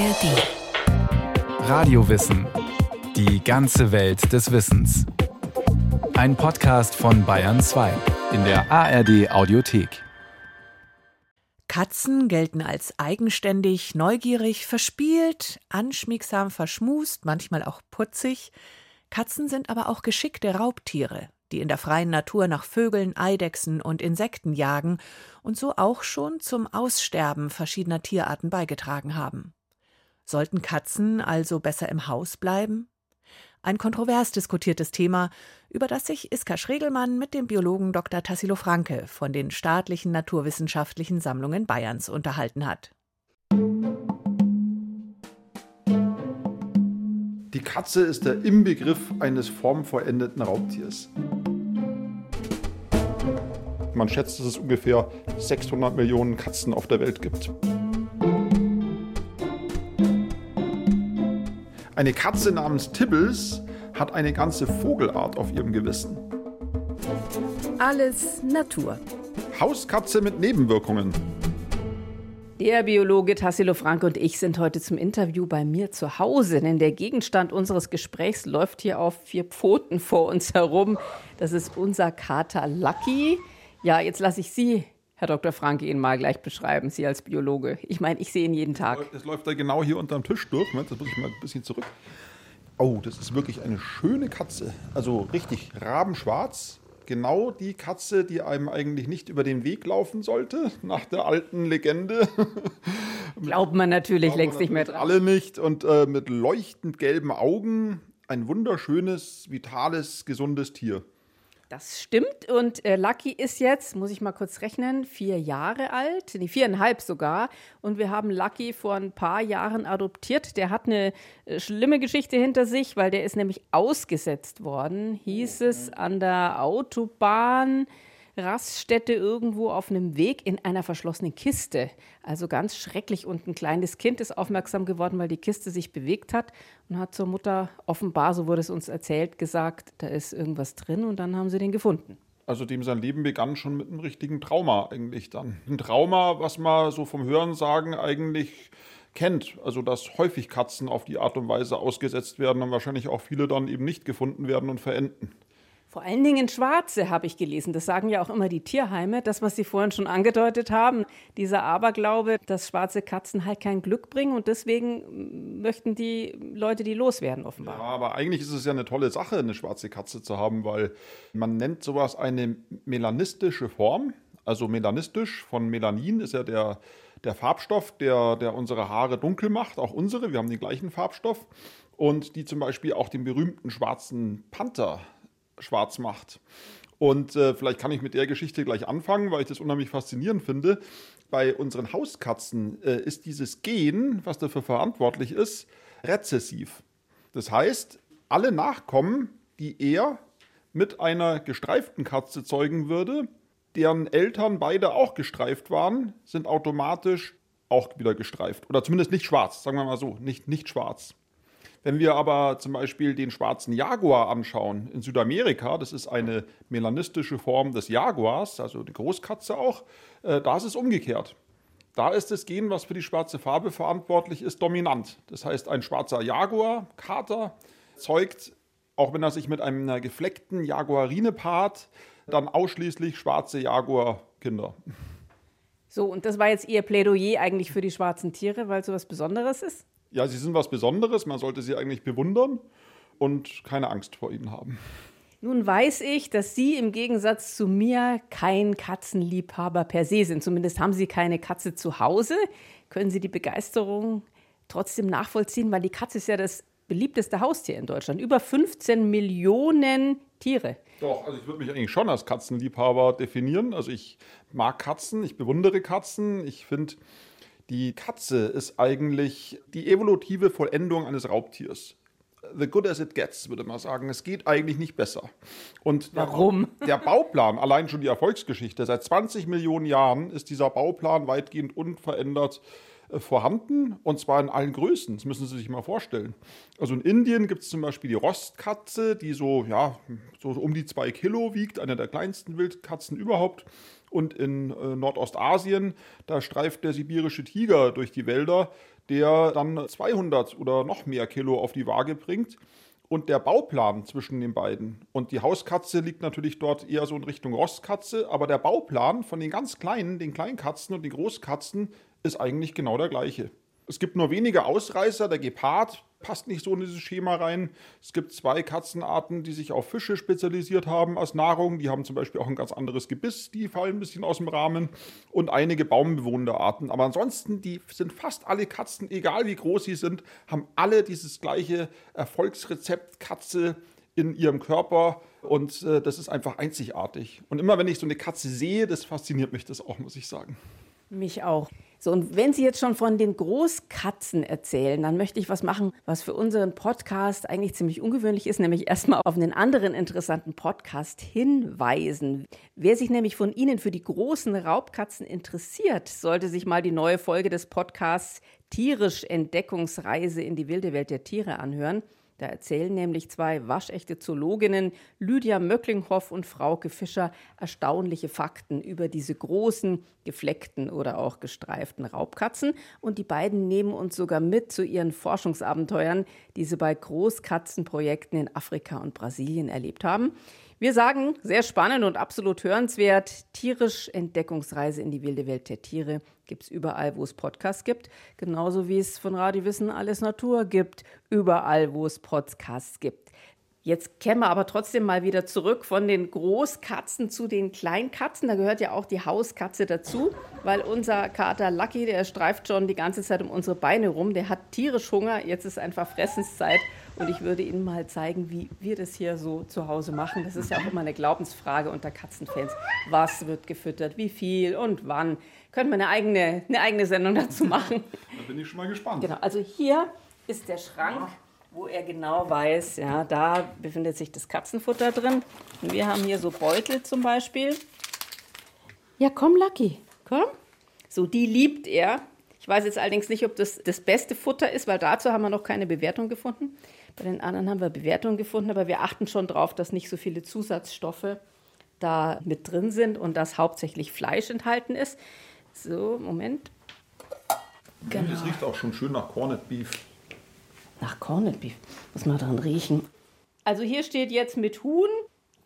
ARD. Radiowissen. Die ganze Welt des Wissens. Ein Podcast von Bayern 2 in der ARD Audiothek. Katzen gelten als eigenständig, neugierig, verspielt, anschmiegsam, verschmust, manchmal auch putzig. Katzen sind aber auch geschickte Raubtiere, die in der freien Natur nach Vögeln, Eidechsen und Insekten jagen und so auch schon zum Aussterben verschiedener Tierarten beigetragen haben. Sollten Katzen also besser im Haus bleiben? Ein kontrovers diskutiertes Thema, über das sich Iska Schregelmann mit dem Biologen Dr. Tassilo Franke von den staatlichen naturwissenschaftlichen Sammlungen Bayerns unterhalten hat. Die Katze ist der Inbegriff eines formvollendeten Raubtiers. Man schätzt, dass es ungefähr 600 Millionen Katzen auf der Welt gibt. Eine Katze namens Tibbles hat eine ganze Vogelart auf ihrem Gewissen. Alles Natur. Hauskatze mit Nebenwirkungen. Der Biologe Tassilo Frank und ich sind heute zum Interview bei mir zu Hause, denn der Gegenstand unseres Gesprächs läuft hier auf vier Pfoten vor uns herum. Das ist unser Kater Lucky. Ja, jetzt lasse ich Sie Herr Dr. Franke Ihnen mal gleich beschreiben, Sie als Biologe. Ich meine, ich sehe ihn jeden Tag. Das läuft da genau hier unterm Tisch durch. Moment, das muss ich mal ein bisschen zurück. Oh, das ist wirklich eine schöne Katze. Also richtig rabenschwarz. Genau die Katze, die einem eigentlich nicht über den Weg laufen sollte, nach der alten Legende. Glaubt man natürlich längst nicht mehr dran. Alle nicht. Und äh, mit leuchtend gelben Augen. Ein wunderschönes, vitales, gesundes Tier. Das stimmt. Und äh, Lucky ist jetzt, muss ich mal kurz rechnen, vier Jahre alt, nee, viereinhalb sogar. Und wir haben Lucky vor ein paar Jahren adoptiert. Der hat eine äh, schlimme Geschichte hinter sich, weil der ist nämlich ausgesetzt worden, hieß es, an der Autobahn. Raststätte irgendwo auf einem Weg in einer verschlossenen Kiste. Also ganz schrecklich. Und ein kleines Kind ist aufmerksam geworden, weil die Kiste sich bewegt hat und hat zur Mutter offenbar, so wurde es uns erzählt, gesagt, da ist irgendwas drin und dann haben sie den gefunden. Also dem sein Leben begann schon mit einem richtigen Trauma eigentlich dann. Ein Trauma, was man so vom Hörensagen eigentlich kennt. Also dass häufig Katzen auf die Art und Weise ausgesetzt werden und wahrscheinlich auch viele dann eben nicht gefunden werden und verenden. Vor allen Dingen Schwarze habe ich gelesen. Das sagen ja auch immer die Tierheime. Das, was Sie vorhin schon angedeutet haben, dieser Aberglaube, dass schwarze Katzen halt kein Glück bringen und deswegen möchten die Leute die loswerden, offenbar. Ja, aber eigentlich ist es ja eine tolle Sache, eine schwarze Katze zu haben, weil man nennt sowas eine melanistische Form. Also melanistisch von Melanin ist ja der, der Farbstoff, der, der unsere Haare dunkel macht, auch unsere. Wir haben den gleichen Farbstoff. Und die zum Beispiel auch den berühmten schwarzen Panther schwarz macht. Und äh, vielleicht kann ich mit der Geschichte gleich anfangen, weil ich das unheimlich faszinierend finde. Bei unseren Hauskatzen äh, ist dieses Gen, was dafür verantwortlich ist, rezessiv. Das heißt, alle Nachkommen, die er mit einer gestreiften Katze zeugen würde, deren Eltern beide auch gestreift waren, sind automatisch auch wieder gestreift. Oder zumindest nicht schwarz, sagen wir mal so, nicht, nicht schwarz. Wenn wir aber zum Beispiel den schwarzen Jaguar anschauen in Südamerika, das ist eine melanistische Form des Jaguars, also die Großkatze auch, äh, da ist es umgekehrt. Da ist das Gen, was für die schwarze Farbe verantwortlich ist, dominant. Das heißt, ein schwarzer Jaguar, Kater, zeugt, auch wenn er sich mit einem gefleckten Jaguarine paart, dann ausschließlich schwarze Jaguar-Kinder. So, und das war jetzt Ihr Plädoyer eigentlich für die schwarzen Tiere, weil so was Besonderes ist? Ja, sie sind was Besonderes, man sollte sie eigentlich bewundern und keine Angst vor ihnen haben. Nun weiß ich, dass Sie im Gegensatz zu mir kein Katzenliebhaber per se sind. Zumindest haben Sie keine Katze zu Hause. Können Sie die Begeisterung trotzdem nachvollziehen? Weil die Katze ist ja das beliebteste Haustier in Deutschland. Über 15 Millionen Tiere. Doch, also ich würde mich eigentlich schon als Katzenliebhaber definieren. Also ich mag Katzen, ich bewundere Katzen. Ich finde, die Katze ist eigentlich die evolutive Vollendung eines Raubtiers. The good as it gets, würde man sagen. Es geht eigentlich nicht besser. Und Warum? Der, Bauplan, allein schon die Erfolgsgeschichte, seit 20 Millionen Jahren ist dieser Bauplan weitgehend unverändert äh, vorhanden und zwar in allen Größen. Das müssen Sie sich mal vorstellen. Also in Indien gibt es zum Beispiel die Rostkatze, die so, ja, so um die zwei Kilo wiegt, eine der kleinsten Wildkatzen überhaupt. Und in äh, Nordostasien, da streift der sibirische Tiger durch die Wälder, der dann 200 oder noch mehr Kilo auf die Waage bringt. Und der Bauplan zwischen den beiden und die Hauskatze liegt natürlich dort eher so in Richtung Rostkatze, aber der Bauplan von den ganz kleinen, den Kleinkatzen und den Großkatzen ist eigentlich genau der gleiche. Es gibt nur wenige Ausreißer. Der Gepard passt nicht so in dieses Schema rein. Es gibt zwei Katzenarten, die sich auf Fische spezialisiert haben als Nahrung. Die haben zum Beispiel auch ein ganz anderes Gebiss. Die fallen ein bisschen aus dem Rahmen. Und einige baumbewohnende Arten. Aber ansonsten, die sind fast alle Katzen, egal wie groß sie sind, haben alle dieses gleiche Erfolgsrezept Katze in ihrem Körper. Und äh, das ist einfach einzigartig. Und immer wenn ich so eine Katze sehe, das fasziniert mich das auch, muss ich sagen. Mich auch. So, und wenn Sie jetzt schon von den Großkatzen erzählen, dann möchte ich was machen, was für unseren Podcast eigentlich ziemlich ungewöhnlich ist, nämlich erstmal auf einen anderen interessanten Podcast hinweisen. Wer sich nämlich von Ihnen für die großen Raubkatzen interessiert, sollte sich mal die neue Folge des Podcasts Tierisch Entdeckungsreise in die wilde Welt der Tiere anhören. Da erzählen nämlich zwei waschechte Zoologinnen, Lydia Möcklinghoff und Frauke Fischer, erstaunliche Fakten über diese großen, gefleckten oder auch gestreiften Raubkatzen. Und die beiden nehmen uns sogar mit zu ihren Forschungsabenteuern, die sie bei Großkatzenprojekten in Afrika und Brasilien erlebt haben. Wir sagen, sehr spannend und absolut hörenswert. Tierisch Entdeckungsreise in die wilde Welt der Tiere gibt es überall, wo es Podcasts gibt. Genauso wie es von Radio Wissen alles Natur gibt. Überall, wo es Podcasts gibt. Jetzt kämen wir aber trotzdem mal wieder zurück von den Großkatzen zu den Kleinkatzen. Da gehört ja auch die Hauskatze dazu, weil unser Kater Lucky, der streift schon die ganze Zeit um unsere Beine rum. Der hat tierisch Hunger. Jetzt ist einfach Fressenszeit. Und ich würde Ihnen mal zeigen, wie wir das hier so zu Hause machen. Das ist ja auch immer eine Glaubensfrage unter Katzenfans. Was wird gefüttert, wie viel und wann? Können wir eine eigene, eine eigene Sendung dazu machen? Da bin ich schon mal gespannt. Genau, also hier ist der Schrank, wo er genau weiß, ja, da befindet sich das Katzenfutter drin. Und wir haben hier so Beutel zum Beispiel. Ja, komm, Lucky, komm. So, die liebt er. Ich weiß jetzt allerdings nicht, ob das das beste Futter ist, weil dazu haben wir noch keine Bewertung gefunden. Bei den anderen haben wir Bewertungen gefunden, aber wir achten schon darauf, dass nicht so viele Zusatzstoffe da mit drin sind und dass hauptsächlich Fleisch enthalten ist. So, Moment. Genau. Das riecht auch schon schön nach Corned Beef. Nach Corned Beef. Muss man dran riechen. Also hier steht jetzt mit Huhn,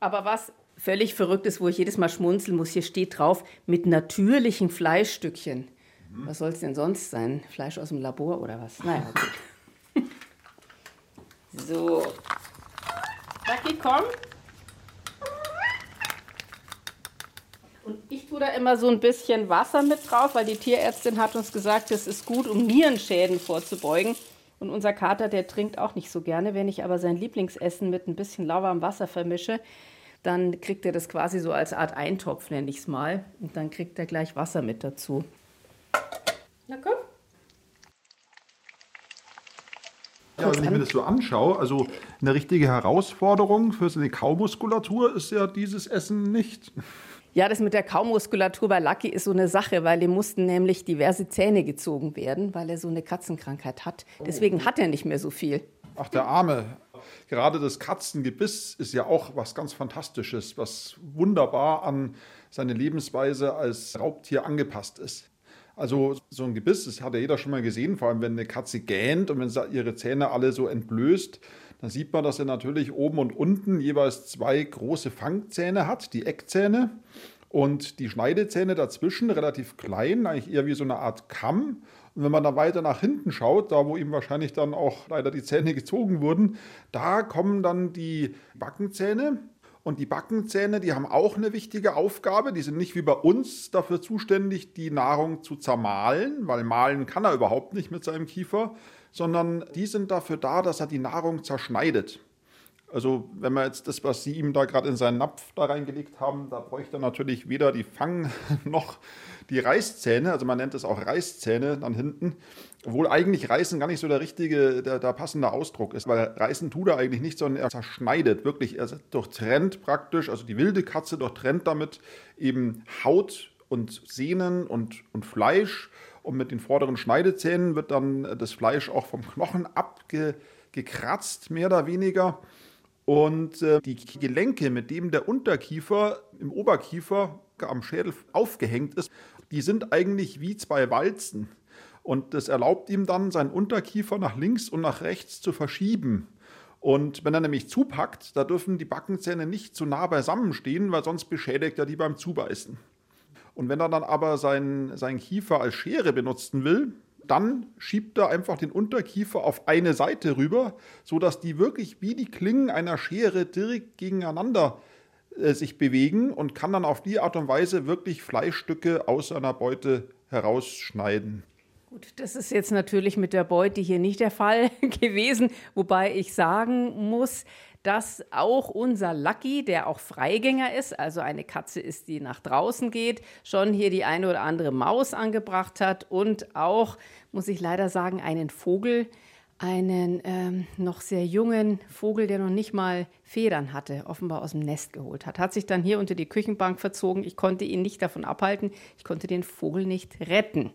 aber was völlig verrückt ist, wo ich jedes Mal schmunzeln muss, hier steht drauf mit natürlichen Fleischstückchen. Mhm. Was soll es denn sonst sein? Fleisch aus dem Labor oder was? Naja, gut. So. Lucky, komm. Und ich tue da immer so ein bisschen Wasser mit drauf, weil die Tierärztin hat uns gesagt, das ist gut, um Nierenschäden vorzubeugen. Und unser Kater, der trinkt auch nicht so gerne. Wenn ich aber sein Lieblingsessen mit ein bisschen lauwarmem Wasser vermische, dann kriegt er das quasi so als Art Eintopf, nenne ich es mal. Und dann kriegt er gleich Wasser mit dazu. Na komm. Ja, wenn ich mir das so anschaue, also eine richtige Herausforderung für so eine Kaumuskulatur ist ja dieses Essen nicht. Ja, das mit der Kaumuskulatur bei Lucky ist so eine Sache, weil ihm mussten nämlich diverse Zähne gezogen werden, weil er so eine Katzenkrankheit hat. Deswegen hat er nicht mehr so viel. Ach, der Arme. Gerade das Katzengebiss ist ja auch was ganz Fantastisches, was wunderbar an seine Lebensweise als Raubtier angepasst ist. Also so ein Gebiss, das hat ja jeder schon mal gesehen, vor allem wenn eine Katze gähnt und wenn sie ihre Zähne alle so entblößt, dann sieht man, dass er natürlich oben und unten jeweils zwei große Fangzähne hat, die Eckzähne und die Schneidezähne dazwischen relativ klein, eigentlich eher wie so eine Art Kamm. Und wenn man dann weiter nach hinten schaut, da wo ihm wahrscheinlich dann auch leider die Zähne gezogen wurden, da kommen dann die Backenzähne und die Backenzähne, die haben auch eine wichtige Aufgabe. Die sind nicht wie bei uns dafür zuständig, die Nahrung zu zermahlen, weil mahlen kann er überhaupt nicht mit seinem Kiefer, sondern die sind dafür da, dass er die Nahrung zerschneidet. Also wenn wir jetzt das, was Sie ihm da gerade in seinen Napf da reingelegt haben, da bräuchte er natürlich weder die Fang noch die Reißzähne, also man nennt es auch Reißzähne dann hinten, obwohl eigentlich Reißen gar nicht so der richtige, der, der passende Ausdruck ist, weil Reißen tut er eigentlich nicht, sondern er zerschneidet wirklich, er durchtrennt praktisch, also die wilde Katze durchtrennt damit eben Haut und Sehnen und, und Fleisch und mit den vorderen Schneidezähnen wird dann das Fleisch auch vom Knochen abgekratzt, mehr oder weniger. Und äh, die Gelenke, mit dem der Unterkiefer im Oberkiefer am Schädel aufgehängt ist, die sind eigentlich wie zwei Walzen. Und das erlaubt ihm dann, seinen Unterkiefer nach links und nach rechts zu verschieben. Und wenn er nämlich zupackt, da dürfen die Backenzähne nicht zu nah beisammen stehen, weil sonst beschädigt er die beim Zubeißen. Und wenn er dann aber seinen, seinen Kiefer als Schere benutzen will, dann schiebt er einfach den Unterkiefer auf eine Seite rüber, sodass die wirklich wie die Klingen einer Schere direkt gegeneinander äh, sich bewegen und kann dann auf die Art und Weise wirklich Fleischstücke aus seiner Beute herausschneiden. Gut, das ist jetzt natürlich mit der Beute hier nicht der Fall gewesen, wobei ich sagen muss, dass auch unser Lucky, der auch Freigänger ist, also eine Katze ist, die nach draußen geht, schon hier die eine oder andere Maus angebracht hat und auch, muss ich leider sagen, einen Vogel, einen ähm, noch sehr jungen Vogel, der noch nicht mal Federn hatte, offenbar aus dem Nest geholt hat. Hat sich dann hier unter die Küchenbank verzogen. Ich konnte ihn nicht davon abhalten. Ich konnte den Vogel nicht retten.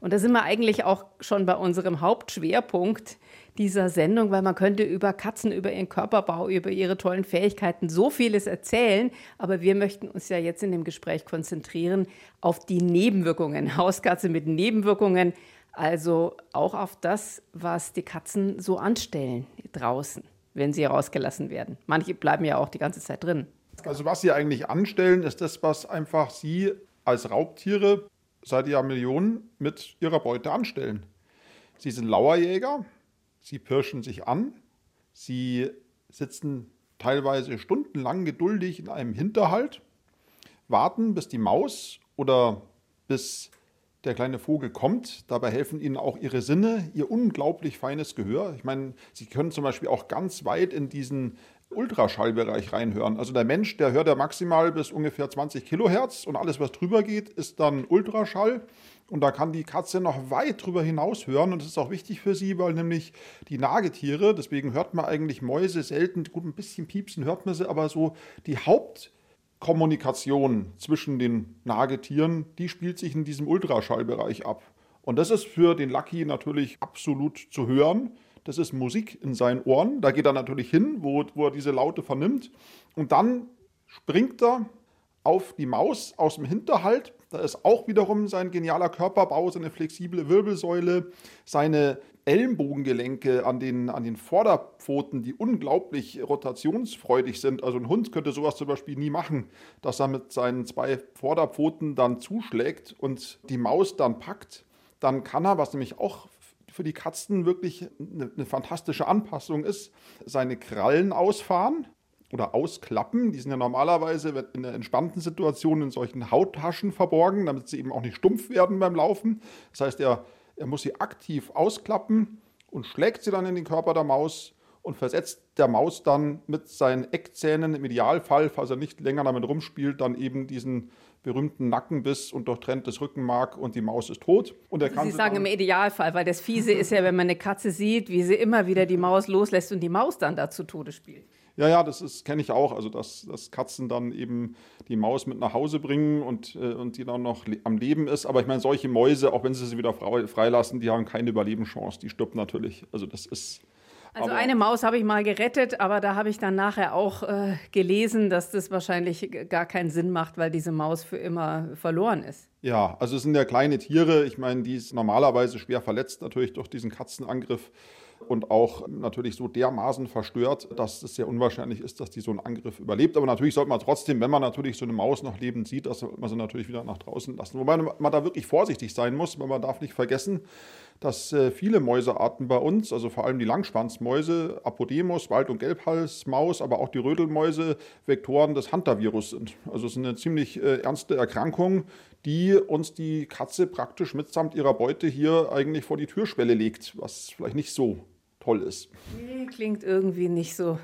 Und da sind wir eigentlich auch schon bei unserem Hauptschwerpunkt dieser Sendung, weil man könnte über Katzen, über ihren Körperbau, über ihre tollen Fähigkeiten so vieles erzählen. Aber wir möchten uns ja jetzt in dem Gespräch konzentrieren auf die Nebenwirkungen. Hauskatze mit Nebenwirkungen, also auch auf das, was die Katzen so anstellen draußen, wenn sie rausgelassen werden. Manche bleiben ja auch die ganze Zeit drin. Also was sie eigentlich anstellen, ist das, was einfach sie als Raubtiere seit Jahrmillionen mit ihrer Beute anstellen. Sie sind Lauerjäger, sie pirschen sich an, sie sitzen teilweise stundenlang geduldig in einem Hinterhalt, warten, bis die Maus oder bis der kleine Vogel kommt. Dabei helfen ihnen auch ihre Sinne, ihr unglaublich feines Gehör. Ich meine, sie können zum Beispiel auch ganz weit in diesen Ultraschallbereich reinhören. Also der Mensch, der hört ja maximal bis ungefähr 20 Kilohertz und alles, was drüber geht, ist dann Ultraschall. Und da kann die Katze noch weit drüber hinaus hören. Und das ist auch wichtig für sie, weil nämlich die Nagetiere, deswegen hört man eigentlich Mäuse selten, gut, ein bisschen piepsen hört man sie, aber so die Hauptkommunikation zwischen den Nagetieren, die spielt sich in diesem Ultraschallbereich ab. Und das ist für den Lucky natürlich absolut zu hören. Das ist Musik in seinen Ohren. Da geht er natürlich hin, wo, wo er diese Laute vernimmt. Und dann springt er auf die Maus aus dem Hinterhalt. Da ist auch wiederum sein genialer Körperbau, seine flexible Wirbelsäule, seine Ellenbogengelenke an den, an den Vorderpfoten, die unglaublich rotationsfreudig sind. Also ein Hund könnte sowas zum Beispiel nie machen, dass er mit seinen zwei Vorderpfoten dann zuschlägt und die Maus dann packt. Dann kann er, was nämlich auch für die Katzen wirklich eine, eine fantastische Anpassung ist, seine Krallen ausfahren oder ausklappen. Die sind ja normalerweise in einer entspannten Situation in solchen Hauttaschen verborgen, damit sie eben auch nicht stumpf werden beim Laufen. Das heißt, er, er muss sie aktiv ausklappen und schlägt sie dann in den Körper der Maus und versetzt der Maus dann mit seinen Eckzähnen im Idealfall, falls er nicht länger damit rumspielt, dann eben diesen berühmten Nackenbiss und durchtrenntes Rückenmark und die Maus ist tot. Und er kann sie sagen im Idealfall, weil das Fiese ist ja, wenn man eine Katze sieht, wie sie immer wieder die Maus loslässt und die Maus dann da zu Tode spielt. Ja, ja, das kenne ich auch. Also, dass, dass Katzen dann eben die Maus mit nach Hause bringen und, äh, und die dann noch le am Leben ist. Aber ich meine, solche Mäuse, auch wenn sie sie wieder freilassen, die haben keine Überlebenschance. Die stirbt natürlich. Also, das ist also eine Maus habe ich mal gerettet, aber da habe ich dann nachher auch äh, gelesen, dass das wahrscheinlich gar keinen Sinn macht, weil diese Maus für immer verloren ist. Ja, also es sind ja kleine Tiere. Ich meine, die ist normalerweise schwer verletzt natürlich durch diesen Katzenangriff und auch natürlich so dermaßen verstört, dass es sehr unwahrscheinlich ist, dass die so einen Angriff überlebt. Aber natürlich sollte man trotzdem, wenn man natürlich so eine Maus noch lebend sieht, dass man sie natürlich wieder nach draußen lassen. Wobei man da wirklich vorsichtig sein muss, weil man darf nicht vergessen, dass äh, viele Mäusearten bei uns, also vor allem die Langschwanzmäuse, Apodemus, Wald- und Gelbhalsmaus, aber auch die Rödelmäuse, Vektoren des Hantavirus sind. Also es ist eine ziemlich äh, ernste Erkrankung, die uns die Katze praktisch mitsamt ihrer Beute hier eigentlich vor die Türschwelle legt, was vielleicht nicht so toll ist. Klingt irgendwie nicht so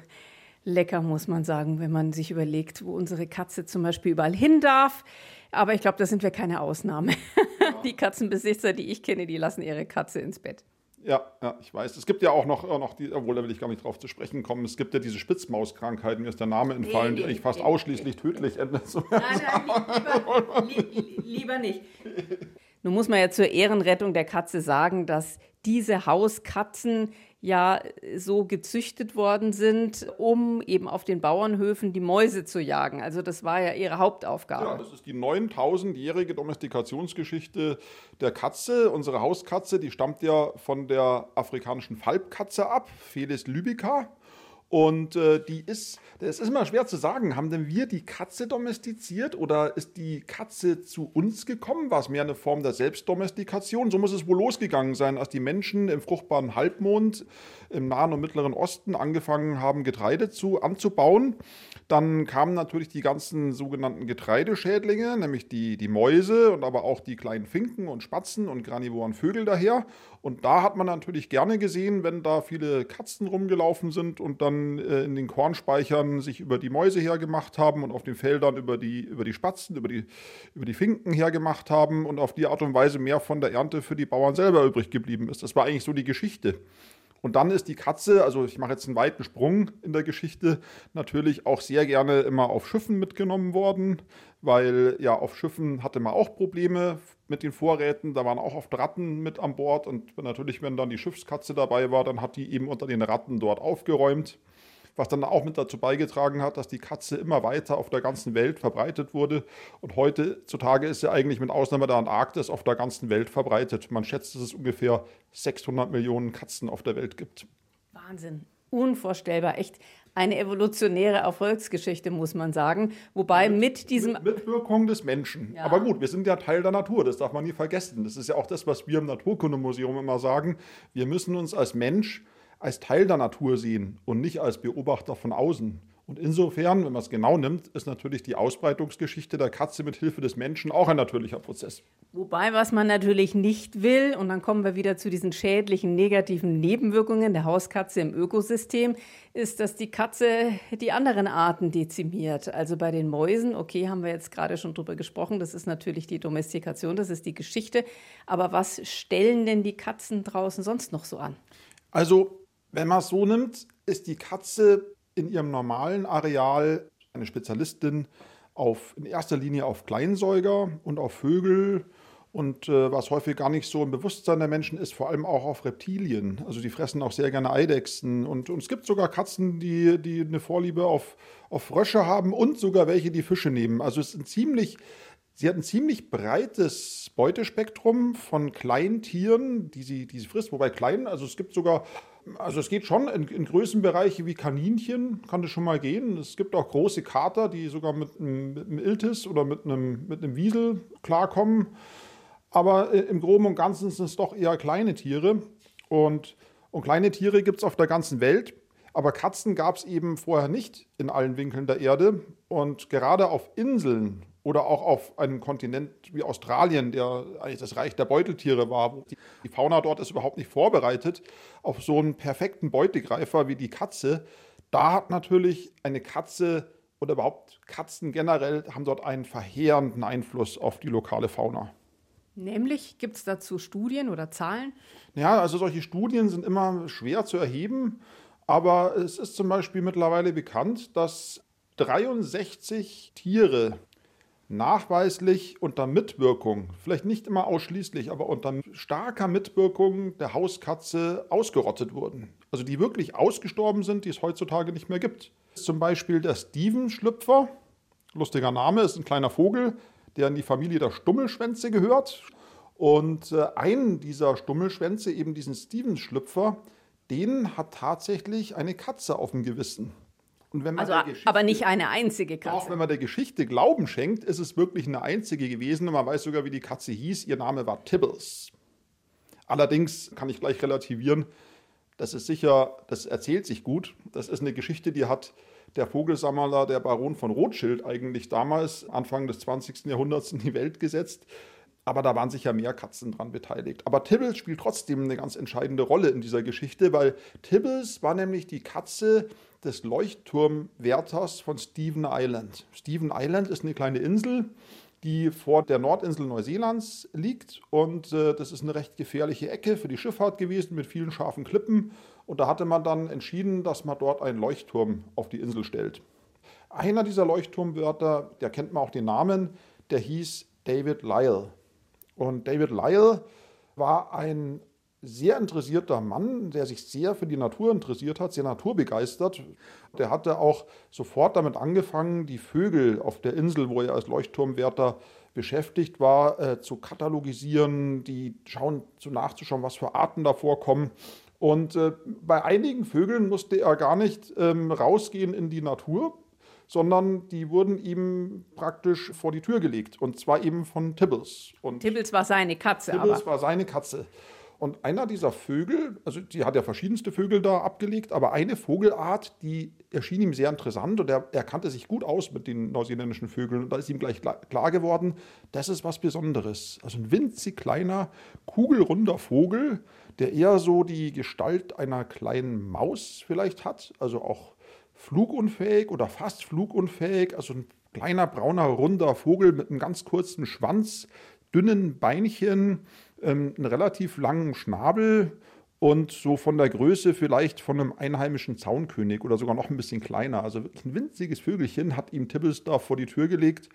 lecker, muss man sagen, wenn man sich überlegt, wo unsere Katze zum Beispiel überall hin darf. Aber ich glaube, da sind wir keine Ausnahme. die Katzenbesitzer, die ich kenne, die lassen ihre Katze ins Bett. Ja, ja, ich weiß. Es gibt ja auch noch, noch die, obwohl da will ich gar nicht drauf zu sprechen kommen, es gibt ja diese Spitzmauskrankheit, mir ist der Name entfallen, nee, nee, die eigentlich fast nee, ausschließlich tödlich endet. Nein, nein, lieber, lieber nicht. Nun muss man ja zur Ehrenrettung der Katze sagen, dass diese Hauskatzen ja so gezüchtet worden sind, um eben auf den Bauernhöfen die Mäuse zu jagen. Also das war ja ihre Hauptaufgabe. Ja, das ist die 9000-jährige Domestikationsgeschichte der Katze. Unsere Hauskatze, die stammt ja von der afrikanischen Falbkatze ab, Felis lybica. Und äh, die ist, das ist immer schwer zu sagen, haben denn wir die Katze domestiziert oder ist die Katze zu uns gekommen? War es mehr eine Form der Selbstdomestikation? So muss es wohl losgegangen sein, als die Menschen im fruchtbaren Halbmond im Nahen und Mittleren Osten angefangen haben, Getreide zu, anzubauen. Dann kamen natürlich die ganzen sogenannten Getreideschädlinge, nämlich die, die Mäuse und aber auch die kleinen Finken und Spatzen und granivoren Vögel daher. Und da hat man natürlich gerne gesehen, wenn da viele Katzen rumgelaufen sind und dann äh, in den Kornspeichern sich über die Mäuse hergemacht haben und auf den Feldern über die, über die Spatzen, über die, über die Finken hergemacht haben und auf die Art und Weise mehr von der Ernte für die Bauern selber übrig geblieben ist. Das war eigentlich so die Geschichte. Und dann ist die Katze, also ich mache jetzt einen weiten Sprung in der Geschichte, natürlich auch sehr gerne immer auf Schiffen mitgenommen worden, weil ja auf Schiffen hatte man auch Probleme mit den Vorräten, da waren auch oft Ratten mit an Bord und natürlich, wenn dann die Schiffskatze dabei war, dann hat die eben unter den Ratten dort aufgeräumt was dann auch mit dazu beigetragen hat, dass die Katze immer weiter auf der ganzen Welt verbreitet wurde. Und heutzutage ist sie eigentlich mit Ausnahme der Antarktis auf der ganzen Welt verbreitet. Man schätzt, dass es ungefähr 600 Millionen Katzen auf der Welt gibt. Wahnsinn. Unvorstellbar, echt eine evolutionäre Erfolgsgeschichte, muss man sagen. Wobei mit, mit diesem. Mit Mitwirkung des Menschen. Ja. Aber gut, wir sind ja Teil der Natur, das darf man nie vergessen. Das ist ja auch das, was wir im Naturkundemuseum immer sagen. Wir müssen uns als Mensch als Teil der Natur sehen und nicht als Beobachter von außen. Und insofern, wenn man es genau nimmt, ist natürlich die Ausbreitungsgeschichte der Katze mit Hilfe des Menschen auch ein natürlicher Prozess. Wobei, was man natürlich nicht will, und dann kommen wir wieder zu diesen schädlichen negativen Nebenwirkungen der Hauskatze im Ökosystem, ist, dass die Katze die anderen Arten dezimiert. Also bei den Mäusen, okay, haben wir jetzt gerade schon drüber gesprochen, das ist natürlich die Domestikation, das ist die Geschichte. Aber was stellen denn die Katzen draußen sonst noch so an? Also wenn man es so nimmt, ist die Katze in ihrem normalen Areal eine Spezialistin auf, in erster Linie auf Kleinsäuger und auf Vögel und äh, was häufig gar nicht so im Bewusstsein der Menschen ist, vor allem auch auf Reptilien. Also die fressen auch sehr gerne Eidechsen und, und es gibt sogar Katzen, die, die eine Vorliebe auf, auf Frösche haben und sogar welche, die Fische nehmen. Also es ist ziemlich Sie hat ein ziemlich breites Beutespektrum von kleinen Tieren, die sie, die sie frisst, wobei klein, also es gibt sogar also es geht schon in, in Größenbereiche wie Kaninchen, kann das schon mal gehen. Es gibt auch große Kater, die sogar mit einem, mit einem Iltis oder mit einem, mit einem Wiesel klarkommen. Aber äh, im Groben und Ganzen sind es doch eher kleine Tiere. Und, und kleine Tiere gibt es auf der ganzen Welt. Aber Katzen gab es eben vorher nicht in allen Winkeln der Erde. Und gerade auf Inseln oder auch auf einem Kontinent wie Australien, der eigentlich das Reich der Beuteltiere war. Die Fauna dort ist überhaupt nicht vorbereitet auf so einen perfekten Beutegreifer wie die Katze. Da hat natürlich eine Katze oder überhaupt Katzen generell haben dort einen verheerenden Einfluss auf die lokale Fauna. Nämlich gibt es dazu Studien oder Zahlen? Ja, also solche Studien sind immer schwer zu erheben, aber es ist zum Beispiel mittlerweile bekannt, dass 63 Tiere nachweislich unter Mitwirkung, vielleicht nicht immer ausschließlich, aber unter starker Mitwirkung der Hauskatze ausgerottet wurden. Also die wirklich ausgestorben sind, die es heutzutage nicht mehr gibt. Zum Beispiel der Steven-Schlüpfer, lustiger Name, ist ein kleiner Vogel, der in die Familie der Stummelschwänze gehört. Und äh, einen dieser Stummelschwänze, eben diesen Steven-Schlüpfer, den hat tatsächlich eine Katze auf dem Gewissen also, aber nicht eine einzige Katze. Auch wenn man der Geschichte Glauben schenkt, ist es wirklich eine einzige gewesen. Und man weiß sogar, wie die Katze hieß. Ihr Name war Tibbles. Allerdings kann ich gleich relativieren. Das ist sicher, das erzählt sich gut. Das ist eine Geschichte, die hat der Vogelsammler, der Baron von Rothschild, eigentlich damals, Anfang des 20. Jahrhunderts, in die Welt gesetzt. Aber da waren sicher mehr Katzen dran beteiligt. Aber Tibbles spielt trotzdem eine ganz entscheidende Rolle in dieser Geschichte, weil Tibbles war nämlich die Katze, des Leuchtturmwärters von Stephen Island. Stephen Island ist eine kleine Insel, die vor der Nordinsel Neuseelands liegt. Und äh, das ist eine recht gefährliche Ecke für die Schifffahrt gewesen mit vielen scharfen Klippen. Und da hatte man dann entschieden, dass man dort einen Leuchtturm auf die Insel stellt. Einer dieser Leuchtturmwärter, der kennt man auch den Namen, der hieß David Lyle. Und David Lyle war ein sehr interessierter Mann, der sich sehr für die Natur interessiert hat, sehr naturbegeistert. Der hatte auch sofort damit angefangen, die Vögel auf der Insel, wo er als Leuchtturmwärter beschäftigt war, äh, zu katalogisieren, die schauen, zu nachzuschauen, was für Arten da vorkommen. Und äh, bei einigen Vögeln musste er gar nicht ähm, rausgehen in die Natur, sondern die wurden ihm praktisch vor die Tür gelegt. Und zwar eben von Tibbles. Und Tibbles war seine Katze. Tibbles aber. war seine Katze. Und einer dieser Vögel, also die hat ja verschiedenste Vögel da abgelegt, aber eine Vogelart, die erschien ihm sehr interessant und er, er kannte sich gut aus mit den neuseeländischen Vögeln. Und da ist ihm gleich klar geworden, das ist was Besonderes. Also ein winzig kleiner, kugelrunder Vogel, der eher so die Gestalt einer kleinen Maus vielleicht hat, also auch flugunfähig oder fast flugunfähig, also ein kleiner brauner runder Vogel mit einem ganz kurzen Schwanz, dünnen Beinchen, ähm, einen relativ langen Schnabel und so von der Größe vielleicht von einem einheimischen Zaunkönig oder sogar noch ein bisschen kleiner. Also ein winziges Vögelchen hat ihm Tibbles da vor die Tür gelegt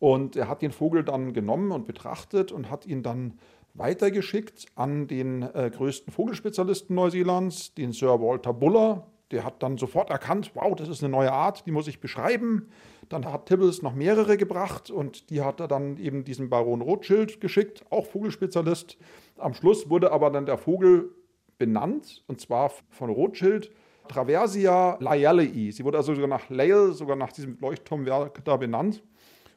und er hat den Vogel dann genommen und betrachtet und hat ihn dann weitergeschickt an den äh, größten Vogelspezialisten Neuseelands, den Sir Walter Buller. Der hat dann sofort erkannt, wow, das ist eine neue Art, die muss ich beschreiben. Dann hat Tibbles noch mehrere gebracht und die hat er dann eben diesem Baron Rothschild geschickt, auch Vogelspezialist. Am Schluss wurde aber dann der Vogel benannt und zwar von Rothschild Traversia Lyallei. Sie wurde also sogar nach Lyell, sogar nach diesem Leuchtturmwerk da benannt.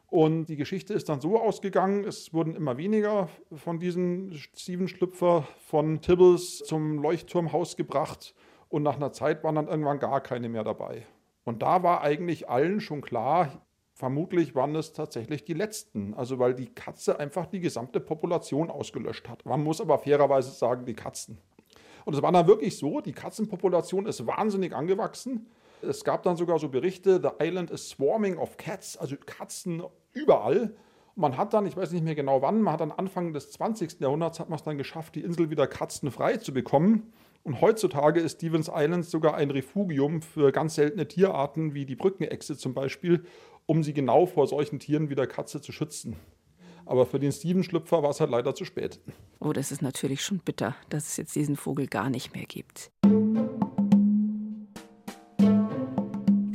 Und die Geschichte ist dann so ausgegangen, es wurden immer weniger von diesen Steven-Schlüpfer von Tibbles zum Leuchtturmhaus gebracht und nach einer Zeit waren dann irgendwann gar keine mehr dabei. Und da war eigentlich allen schon klar, vermutlich waren es tatsächlich die letzten. Also weil die Katze einfach die gesamte Population ausgelöscht hat. Man muss aber fairerweise sagen, die Katzen. Und es war dann wirklich so, die Katzenpopulation ist wahnsinnig angewachsen. Es gab dann sogar so Berichte, the island is swarming of cats, also Katzen überall. Und man hat dann, ich weiß nicht mehr genau wann, man hat dann Anfang des 20. Jahrhunderts hat man es dann geschafft, die Insel wieder katzenfrei zu bekommen. Und heutzutage ist Stevens Island sogar ein Refugium für ganz seltene Tierarten wie die Brückenechse zum Beispiel, um sie genau vor solchen Tieren wie der Katze zu schützen. Aber für den Steven-Schlüpfer war es halt leider zu spät. Oh, das ist natürlich schon bitter, dass es jetzt diesen Vogel gar nicht mehr gibt.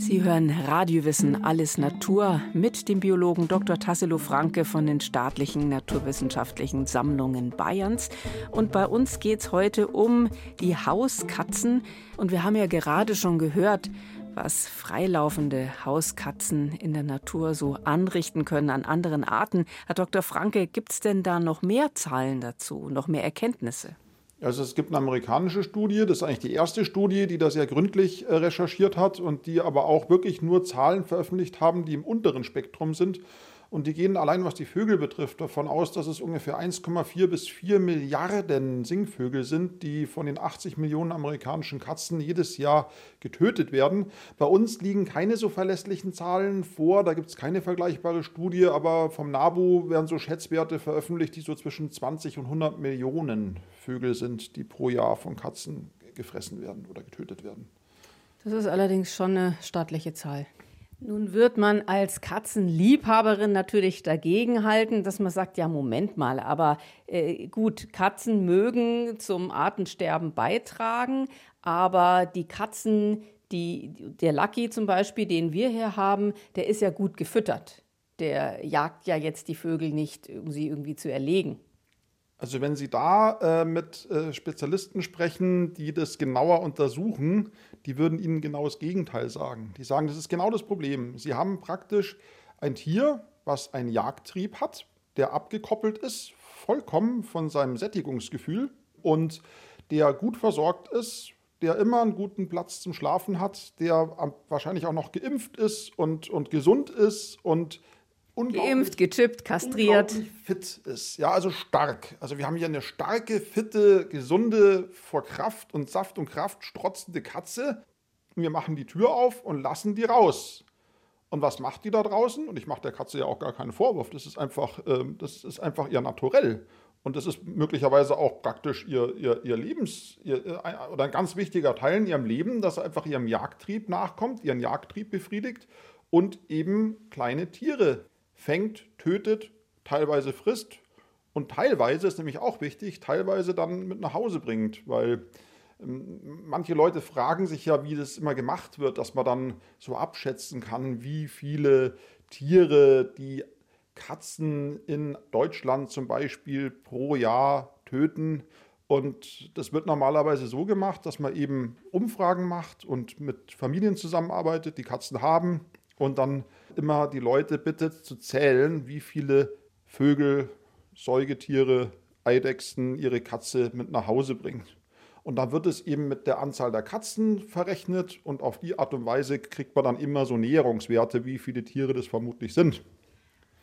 Sie hören Radiowissen Alles Natur mit dem Biologen Dr. Tassilo Franke von den staatlichen naturwissenschaftlichen Sammlungen Bayerns. Und bei uns geht es heute um die Hauskatzen. Und wir haben ja gerade schon gehört, was freilaufende Hauskatzen in der Natur so anrichten können an anderen Arten. Herr Dr. Franke, gibt es denn da noch mehr Zahlen dazu, noch mehr Erkenntnisse? Also es gibt eine amerikanische Studie, das ist eigentlich die erste Studie, die das sehr gründlich äh, recherchiert hat und die aber auch wirklich nur Zahlen veröffentlicht haben, die im unteren Spektrum sind. Und die gehen allein, was die Vögel betrifft, davon aus, dass es ungefähr 1,4 bis 4 Milliarden Singvögel sind, die von den 80 Millionen amerikanischen Katzen jedes Jahr getötet werden. Bei uns liegen keine so verlässlichen Zahlen vor, da gibt es keine vergleichbare Studie, aber vom NABU werden so Schätzwerte veröffentlicht, die so zwischen 20 und 100 Millionen Vögel sind, die pro Jahr von Katzen gefressen werden oder getötet werden. Das ist allerdings schon eine staatliche Zahl. Nun wird man als Katzenliebhaberin natürlich dagegen halten, dass man sagt, ja, Moment mal, aber äh, gut, Katzen mögen zum Artensterben beitragen, aber die Katzen, die, der Lucky zum Beispiel, den wir hier haben, der ist ja gut gefüttert. Der jagt ja jetzt die Vögel nicht, um sie irgendwie zu erlegen. Also wenn Sie da äh, mit äh, Spezialisten sprechen, die das genauer untersuchen, die würden Ihnen genau das Gegenteil sagen. Die sagen, das ist genau das Problem. Sie haben praktisch ein Tier, was einen Jagdtrieb hat, der abgekoppelt ist, vollkommen von seinem Sättigungsgefühl und der gut versorgt ist, der immer einen guten Platz zum Schlafen hat, der wahrscheinlich auch noch geimpft ist und, und gesund ist und Geimpft, gechippt, kastriert. fit ist. Ja, also stark. Also wir haben hier eine starke, fitte, gesunde, vor Kraft und Saft und Kraft strotzende Katze. Wir machen die Tür auf und lassen die raus. Und was macht die da draußen? Und ich mache der Katze ja auch gar keinen Vorwurf. Das ist einfach, äh, das ist einfach ihr Naturell. Und das ist möglicherweise auch praktisch ihr, ihr, ihr Lebens- ihr, oder ein ganz wichtiger Teil in ihrem Leben, dass er einfach ihrem Jagdtrieb nachkommt, ihren Jagdtrieb befriedigt und eben kleine Tiere fängt, tötet, teilweise frisst und teilweise ist nämlich auch wichtig, teilweise dann mit nach Hause bringt, weil ähm, manche Leute fragen sich ja, wie das immer gemacht wird, dass man dann so abschätzen kann, wie viele Tiere die Katzen in Deutschland zum Beispiel pro Jahr töten. Und das wird normalerweise so gemacht, dass man eben Umfragen macht und mit Familien zusammenarbeitet, die Katzen haben und dann immer die Leute bittet zu zählen, wie viele Vögel, Säugetiere, Eidechsen ihre Katze mit nach Hause bringt. Und dann wird es eben mit der Anzahl der Katzen verrechnet und auf die Art und Weise kriegt man dann immer so Näherungswerte, wie viele Tiere das vermutlich sind.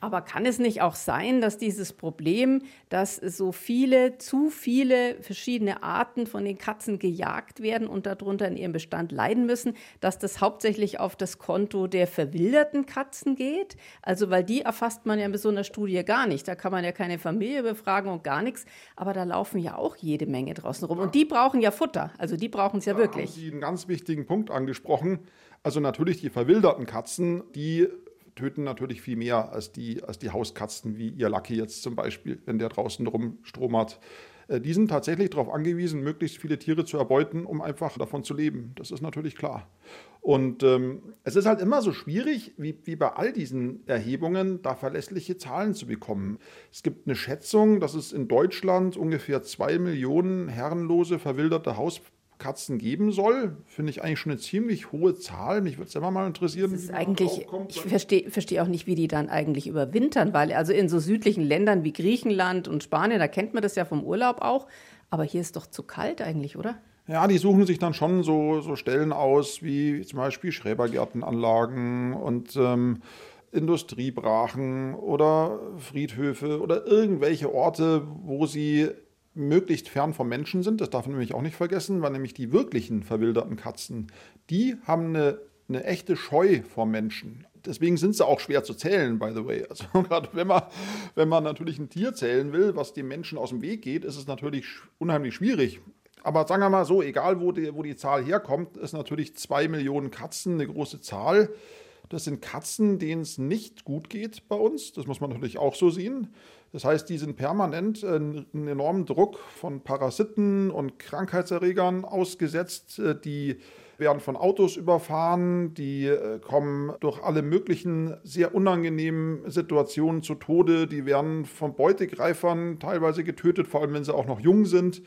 Aber kann es nicht auch sein, dass dieses Problem, dass so viele, zu viele verschiedene Arten von den Katzen gejagt werden und darunter in ihrem Bestand leiden müssen, dass das hauptsächlich auf das Konto der verwilderten Katzen geht? Also, weil die erfasst man ja mit so einer Studie gar nicht. Da kann man ja keine Familie befragen und gar nichts. Aber da laufen ja auch jede Menge draußen rum. Und die brauchen ja Futter. Also, die brauchen es ja da wirklich. Haben Sie einen ganz wichtigen Punkt angesprochen. Also, natürlich die verwilderten Katzen, die töten natürlich viel mehr als die, als die Hauskatzen, wie ihr Lucky jetzt zum Beispiel, wenn der draußen rumstromert. Äh, die sind tatsächlich darauf angewiesen, möglichst viele Tiere zu erbeuten, um einfach davon zu leben. Das ist natürlich klar. Und ähm, es ist halt immer so schwierig, wie, wie bei all diesen Erhebungen, da verlässliche Zahlen zu bekommen. Es gibt eine Schätzung, dass es in Deutschland ungefähr zwei Millionen herrenlose, verwilderte Hauskatzen Katzen geben soll, finde ich eigentlich schon eine ziemlich hohe Zahl. Mich würde es immer mal interessieren. Das ist eigentlich, ich verstehe versteh auch nicht, wie die dann eigentlich überwintern, weil also in so südlichen Ländern wie Griechenland und Spanien, da kennt man das ja vom Urlaub auch, aber hier ist doch zu kalt eigentlich, oder? Ja, die suchen sich dann schon so, so Stellen aus, wie zum Beispiel Schrebergärtenanlagen und ähm, Industriebrachen oder Friedhöfe oder irgendwelche Orte, wo sie möglichst fern vom Menschen sind. Das darf man nämlich auch nicht vergessen, weil nämlich die wirklichen verwilderten Katzen, die haben eine, eine echte Scheu vor Menschen. Deswegen sind sie auch schwer zu zählen, by the way. Also gerade wenn man, wenn man natürlich ein Tier zählen will, was dem Menschen aus dem Weg geht, ist es natürlich unheimlich schwierig. Aber sagen wir mal so, egal wo die, wo die Zahl herkommt, ist natürlich zwei Millionen Katzen eine große Zahl. Das sind Katzen, denen es nicht gut geht bei uns. Das muss man natürlich auch so sehen. Das heißt, die sind permanent einen enormen Druck von Parasiten und Krankheitserregern ausgesetzt. Äh, die werden von Autos überfahren, die äh, kommen durch alle möglichen sehr unangenehmen Situationen zu Tode, die werden von Beutegreifern teilweise getötet, vor allem wenn sie auch noch jung sind.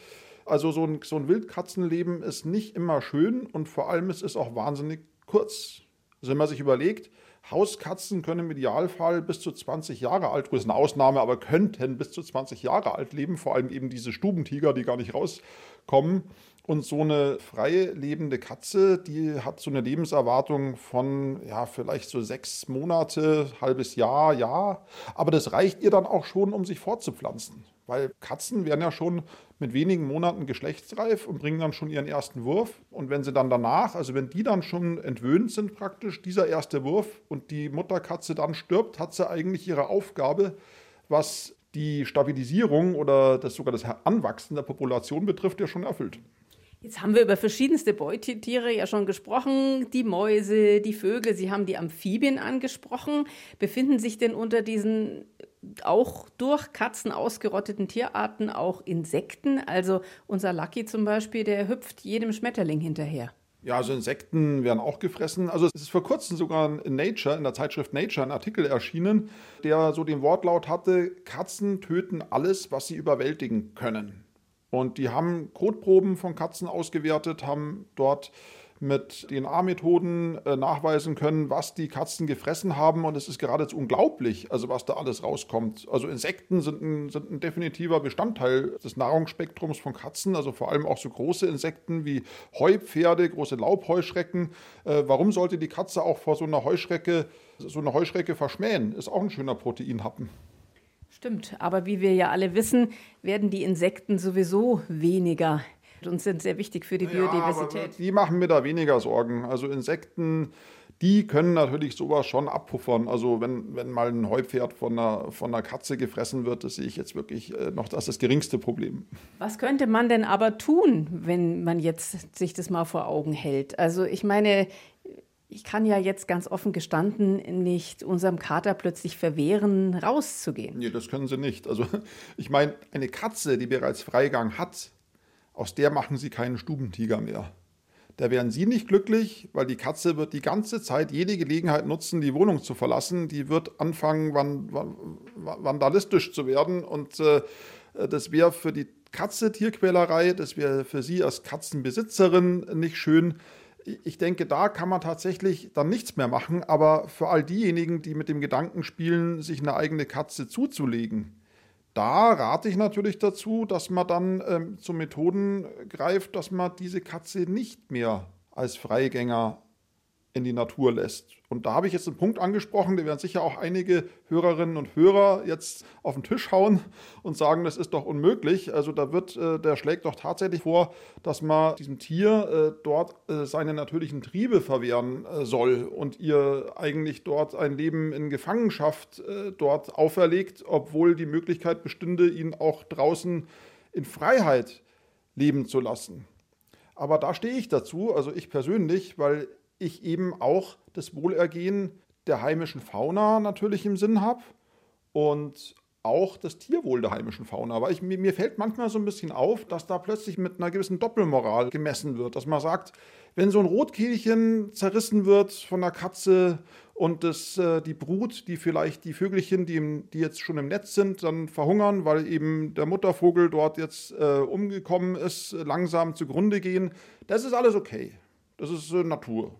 Also so ein, so ein Wildkatzenleben ist nicht immer schön und vor allem ist es auch wahnsinnig kurz. Also wenn man sich überlegt, Hauskatzen können im Idealfall bis zu 20 Jahre alt, das ist eine Ausnahme, aber könnten bis zu 20 Jahre alt leben, vor allem eben diese Stubentiger, die gar nicht rauskommen. Und so eine freie lebende Katze, die hat so eine Lebenserwartung von ja, vielleicht so sechs Monate, halbes Jahr, Jahr. Aber das reicht ihr dann auch schon, um sich fortzupflanzen. Weil Katzen werden ja schon mit wenigen Monaten geschlechtsreif und bringen dann schon ihren ersten Wurf. Und wenn sie dann danach, also wenn die dann schon entwöhnt sind praktisch, dieser erste Wurf und die Mutterkatze dann stirbt, hat sie eigentlich ihre Aufgabe, was die Stabilisierung oder das sogar das Anwachsen der Population betrifft, ja schon erfüllt. Jetzt haben wir über verschiedenste Beutetiere ja schon gesprochen. Die Mäuse, die Vögel, Sie haben die Amphibien angesprochen. Befinden sich denn unter diesen auch durch Katzen ausgerotteten Tierarten auch Insekten? Also unser Lucky zum Beispiel, der hüpft jedem Schmetterling hinterher. Ja, also Insekten werden auch gefressen. Also es ist vor kurzem sogar in Nature, in der Zeitschrift Nature, ein Artikel erschienen, der so den Wortlaut hatte, Katzen töten alles, was sie überwältigen können. Und die haben Kotproben von Katzen ausgewertet, haben dort mit DNA-Methoden äh, nachweisen können, was die Katzen gefressen haben. Und es ist geradezu unglaublich, also was da alles rauskommt. Also Insekten sind ein, sind ein definitiver Bestandteil des Nahrungsspektrums von Katzen, also vor allem auch so große Insekten wie Heupferde, große Laubheuschrecken. Äh, warum sollte die Katze auch vor so einer Heuschrecke, so eine Heuschrecke verschmähen? Ist auch ein schöner Proteinhappen. Stimmt, aber wie wir ja alle wissen, werden die Insekten sowieso weniger und sind sehr wichtig für die Biodiversität. Ja, die machen mir da weniger Sorgen. Also Insekten, die können natürlich sowas schon abpuffern. Also wenn, wenn mal ein Heupferd von einer, von einer Katze gefressen wird, das sehe ich jetzt wirklich äh, noch als das geringste Problem. Was könnte man denn aber tun, wenn man jetzt sich das mal vor Augen hält? Also ich meine, ich kann ja jetzt ganz offen gestanden nicht unserem Kater plötzlich verwehren, rauszugehen. Nee, das können Sie nicht. Also ich meine, eine Katze, die bereits Freigang hat, aus der machen Sie keinen Stubentiger mehr. Da wären Sie nicht glücklich, weil die Katze wird die ganze Zeit jede Gelegenheit nutzen, die Wohnung zu verlassen. Die wird anfangen, vandalistisch zu werden. Und äh, das wäre für die Katze Tierquälerei, das wäre für Sie als Katzenbesitzerin nicht schön ich denke, da kann man tatsächlich dann nichts mehr machen. Aber für all diejenigen, die mit dem Gedanken spielen, sich eine eigene Katze zuzulegen, da rate ich natürlich dazu, dass man dann ähm, zu Methoden greift, dass man diese Katze nicht mehr als Freigänger in die Natur lässt. Und da habe ich jetzt einen Punkt angesprochen, der werden sicher auch einige Hörerinnen und Hörer jetzt auf den Tisch hauen und sagen, das ist doch unmöglich. Also da wird, äh, der schlägt doch tatsächlich vor, dass man diesem Tier äh, dort äh, seine natürlichen Triebe verwehren äh, soll und ihr eigentlich dort ein Leben in Gefangenschaft äh, dort auferlegt, obwohl die Möglichkeit bestünde, ihn auch draußen in Freiheit leben zu lassen. Aber da stehe ich dazu, also ich persönlich, weil ich eben auch das Wohlergehen der heimischen Fauna natürlich im Sinn habe und auch das Tierwohl der heimischen Fauna. Aber ich, mir, fällt manchmal so ein bisschen auf, dass da plötzlich mit einer gewissen Doppelmoral gemessen wird. Dass man sagt, wenn so ein Rotkehlchen zerrissen wird von einer Katze und das, äh, die Brut, die vielleicht die Vögelchen, die, im, die jetzt schon im Netz sind, dann verhungern, weil eben der Muttervogel dort jetzt äh, umgekommen ist, langsam zugrunde gehen, das ist alles okay. Das ist äh, Natur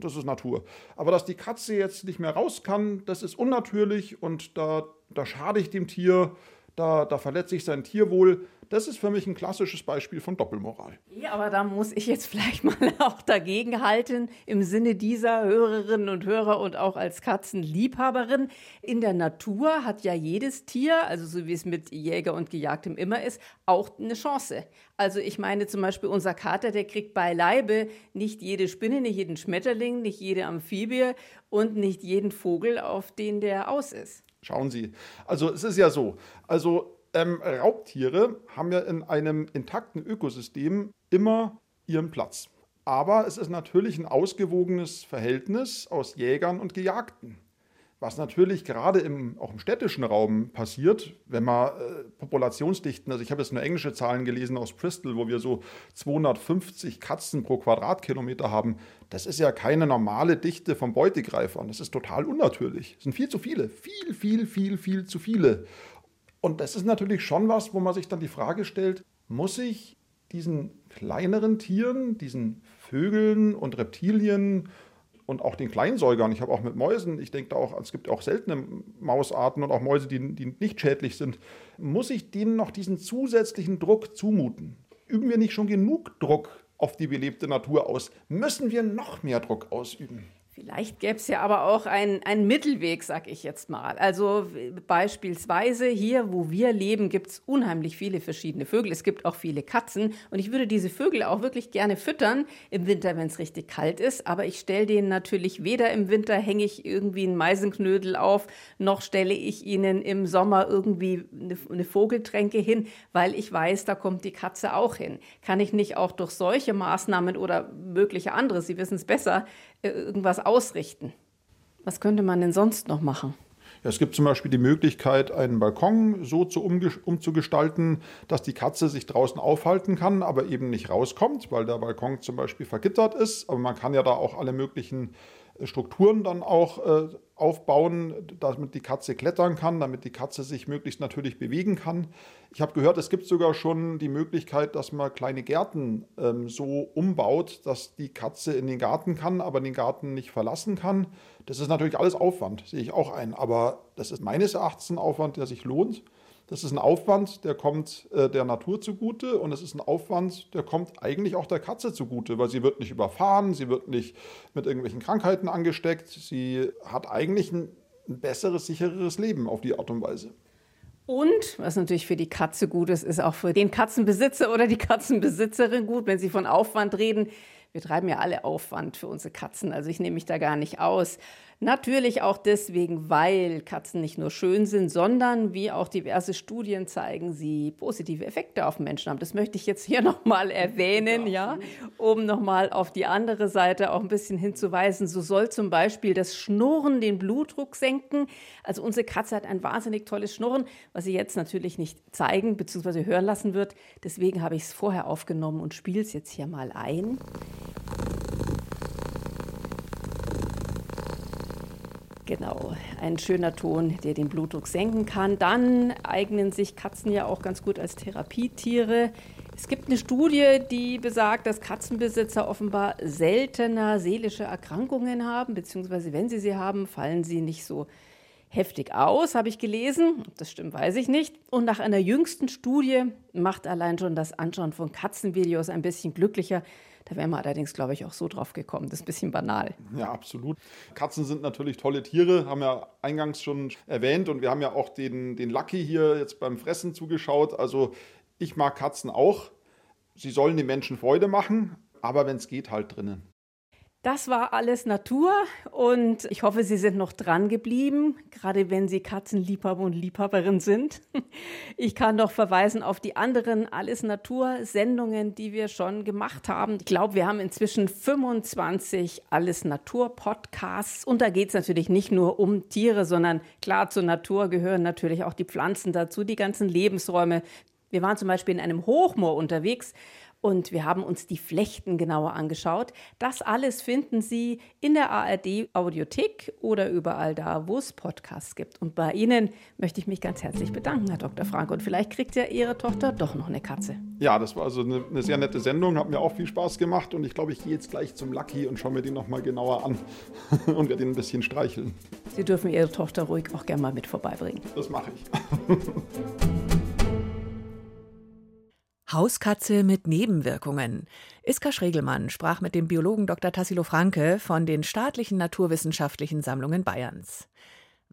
das ist Natur. Aber dass die Katze jetzt nicht mehr raus kann, das ist unnatürlich und da, da schade ich dem Tier, da, da verletze ich sein Tierwohl. Das ist für mich ein klassisches Beispiel von Doppelmoral. Ja, aber da muss ich jetzt vielleicht mal auch dagegen halten, im Sinne dieser Hörerinnen und Hörer und auch als Katzenliebhaberin. In der Natur hat ja jedes Tier, also so wie es mit Jäger und Gejagtem immer ist, auch eine Chance. Also ich meine zum Beispiel unser Kater, der kriegt beileibe nicht jede Spinne, nicht jeden Schmetterling, nicht jede Amphibie und nicht jeden Vogel, auf den der aus ist. Schauen Sie, also es ist ja so, also ähm, Raubtiere haben ja in einem intakten Ökosystem immer ihren Platz. Aber es ist natürlich ein ausgewogenes Verhältnis aus Jägern und Gejagten. Was natürlich gerade im, auch im städtischen Raum passiert, wenn man äh, Populationsdichten, also ich habe jetzt nur englische Zahlen gelesen aus Bristol, wo wir so 250 Katzen pro Quadratkilometer haben, das ist ja keine normale Dichte von Beutegreifern. Das ist total unnatürlich. Es sind viel zu viele, viel, viel, viel, viel zu viele. Und das ist natürlich schon was, wo man sich dann die Frage stellt, muss ich diesen kleineren Tieren, diesen Vögeln und Reptilien und auch den Kleinsäugern, ich habe auch mit Mäusen, ich denke da auch, es gibt auch seltene Mausarten und auch Mäuse, die, die nicht schädlich sind, muss ich denen noch diesen zusätzlichen Druck zumuten? Üben wir nicht schon genug Druck auf die belebte Natur aus? Müssen wir noch mehr Druck ausüben? Vielleicht gäbe es ja aber auch einen, einen Mittelweg, sag ich jetzt mal. Also beispielsweise hier, wo wir leben, gibt es unheimlich viele verschiedene Vögel. Es gibt auch viele Katzen. Und ich würde diese Vögel auch wirklich gerne füttern im Winter, wenn es richtig kalt ist. Aber ich stelle denen natürlich weder im Winter hänge ich irgendwie einen Meisenknödel auf, noch stelle ich ihnen im Sommer irgendwie eine, eine Vogeltränke hin, weil ich weiß, da kommt die Katze auch hin. Kann ich nicht auch durch solche Maßnahmen oder mögliche andere, Sie wissen es besser, irgendwas ausrichten. Was könnte man denn sonst noch machen? Es gibt zum Beispiel die Möglichkeit, einen Balkon so zu umzugestalten, dass die Katze sich draußen aufhalten kann, aber eben nicht rauskommt, weil der Balkon zum Beispiel vergittert ist. Aber man kann ja da auch alle möglichen Strukturen dann auch äh, aufbauen, damit die Katze klettern kann, damit die Katze sich möglichst natürlich bewegen kann. Ich habe gehört, es gibt sogar schon die Möglichkeit, dass man kleine Gärten ähm, so umbaut, dass die Katze in den Garten kann, aber den Garten nicht verlassen kann. Das ist natürlich alles Aufwand, sehe ich auch ein. Aber das ist meines Erachtens ein Aufwand, der sich lohnt. Das ist ein Aufwand, der kommt äh, der Natur zugute und es ist ein Aufwand, der kommt eigentlich auch der Katze zugute, weil sie wird nicht überfahren, sie wird nicht mit irgendwelchen Krankheiten angesteckt, sie hat eigentlich ein, ein besseres, sichereres Leben auf die Art und Weise. Und was natürlich für die Katze gut ist, ist auch für den Katzenbesitzer oder die Katzenbesitzerin gut, wenn Sie von Aufwand reden. Wir treiben ja alle Aufwand für unsere Katzen, also ich nehme mich da gar nicht aus. Natürlich auch deswegen, weil Katzen nicht nur schön sind, sondern wie auch diverse Studien zeigen, sie positive Effekte auf Menschen haben. Das möchte ich jetzt hier nochmal erwähnen, ja, um nochmal auf die andere Seite auch ein bisschen hinzuweisen. So soll zum Beispiel das Schnurren den Blutdruck senken. Also unsere Katze hat ein wahnsinnig tolles Schnurren, was sie jetzt natürlich nicht zeigen bzw. hören lassen wird. Deswegen habe ich es vorher aufgenommen und spiele es jetzt hier mal ein. Genau, ein schöner Ton, der den Blutdruck senken kann. Dann eignen sich Katzen ja auch ganz gut als Therapietiere. Es gibt eine Studie, die besagt, dass Katzenbesitzer offenbar seltener seelische Erkrankungen haben, beziehungsweise wenn sie sie haben, fallen sie nicht so heftig aus, habe ich gelesen. Ob das stimmt, weiß ich nicht. Und nach einer jüngsten Studie macht allein schon das Anschauen von Katzenvideos ein bisschen glücklicher. Da wären wir allerdings, glaube ich, auch so drauf gekommen. Das ist ein bisschen banal. Ja, absolut. Katzen sind natürlich tolle Tiere, haben ja eingangs schon erwähnt. Und wir haben ja auch den, den Lucky hier jetzt beim Fressen zugeschaut. Also ich mag Katzen auch. Sie sollen den Menschen Freude machen, aber wenn es geht, halt drinnen. Das war alles Natur und ich hoffe, Sie sind noch dran geblieben, gerade wenn Sie Katzenliebhaber und Liebhaberin sind. Ich kann noch verweisen auf die anderen Alles Natur Sendungen, die wir schon gemacht haben. Ich glaube, wir haben inzwischen 25 Alles Natur Podcasts und da geht es natürlich nicht nur um Tiere, sondern klar zur Natur gehören natürlich auch die Pflanzen dazu, die ganzen Lebensräume. Wir waren zum Beispiel in einem Hochmoor unterwegs und wir haben uns die Flechten genauer angeschaut. Das alles finden Sie in der ARD Audiothek oder überall da, wo es Podcasts gibt. Und bei Ihnen möchte ich mich ganz herzlich bedanken, Herr Dr. Frank. Und vielleicht kriegt ja Ihre Tochter doch noch eine Katze. Ja, das war also eine, eine sehr nette Sendung, hat mir auch viel Spaß gemacht und ich glaube, ich gehe jetzt gleich zum Lucky und schaue mir den nochmal genauer an und werde ihn ein bisschen streicheln. Sie dürfen Ihre Tochter ruhig auch gerne mal mit vorbeibringen. Das mache ich. Hauskatze mit Nebenwirkungen. Iska Schregelmann sprach mit dem Biologen Dr. Tassilo Franke von den staatlichen naturwissenschaftlichen Sammlungen Bayerns.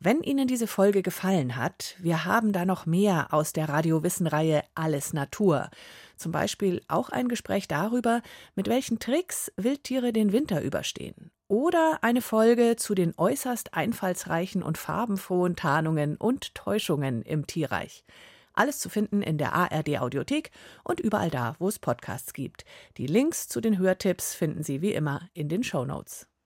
Wenn Ihnen diese Folge gefallen hat, wir haben da noch mehr aus der Radiowissen-Reihe Alles Natur. Zum Beispiel auch ein Gespräch darüber, mit welchen Tricks Wildtiere den Winter überstehen. Oder eine Folge zu den äußerst einfallsreichen und farbenfrohen Tarnungen und Täuschungen im Tierreich. Alles zu finden in der ARD Audiothek und überall da, wo es Podcasts gibt. Die Links zu den Hörtipps finden Sie wie immer in den Show Notes.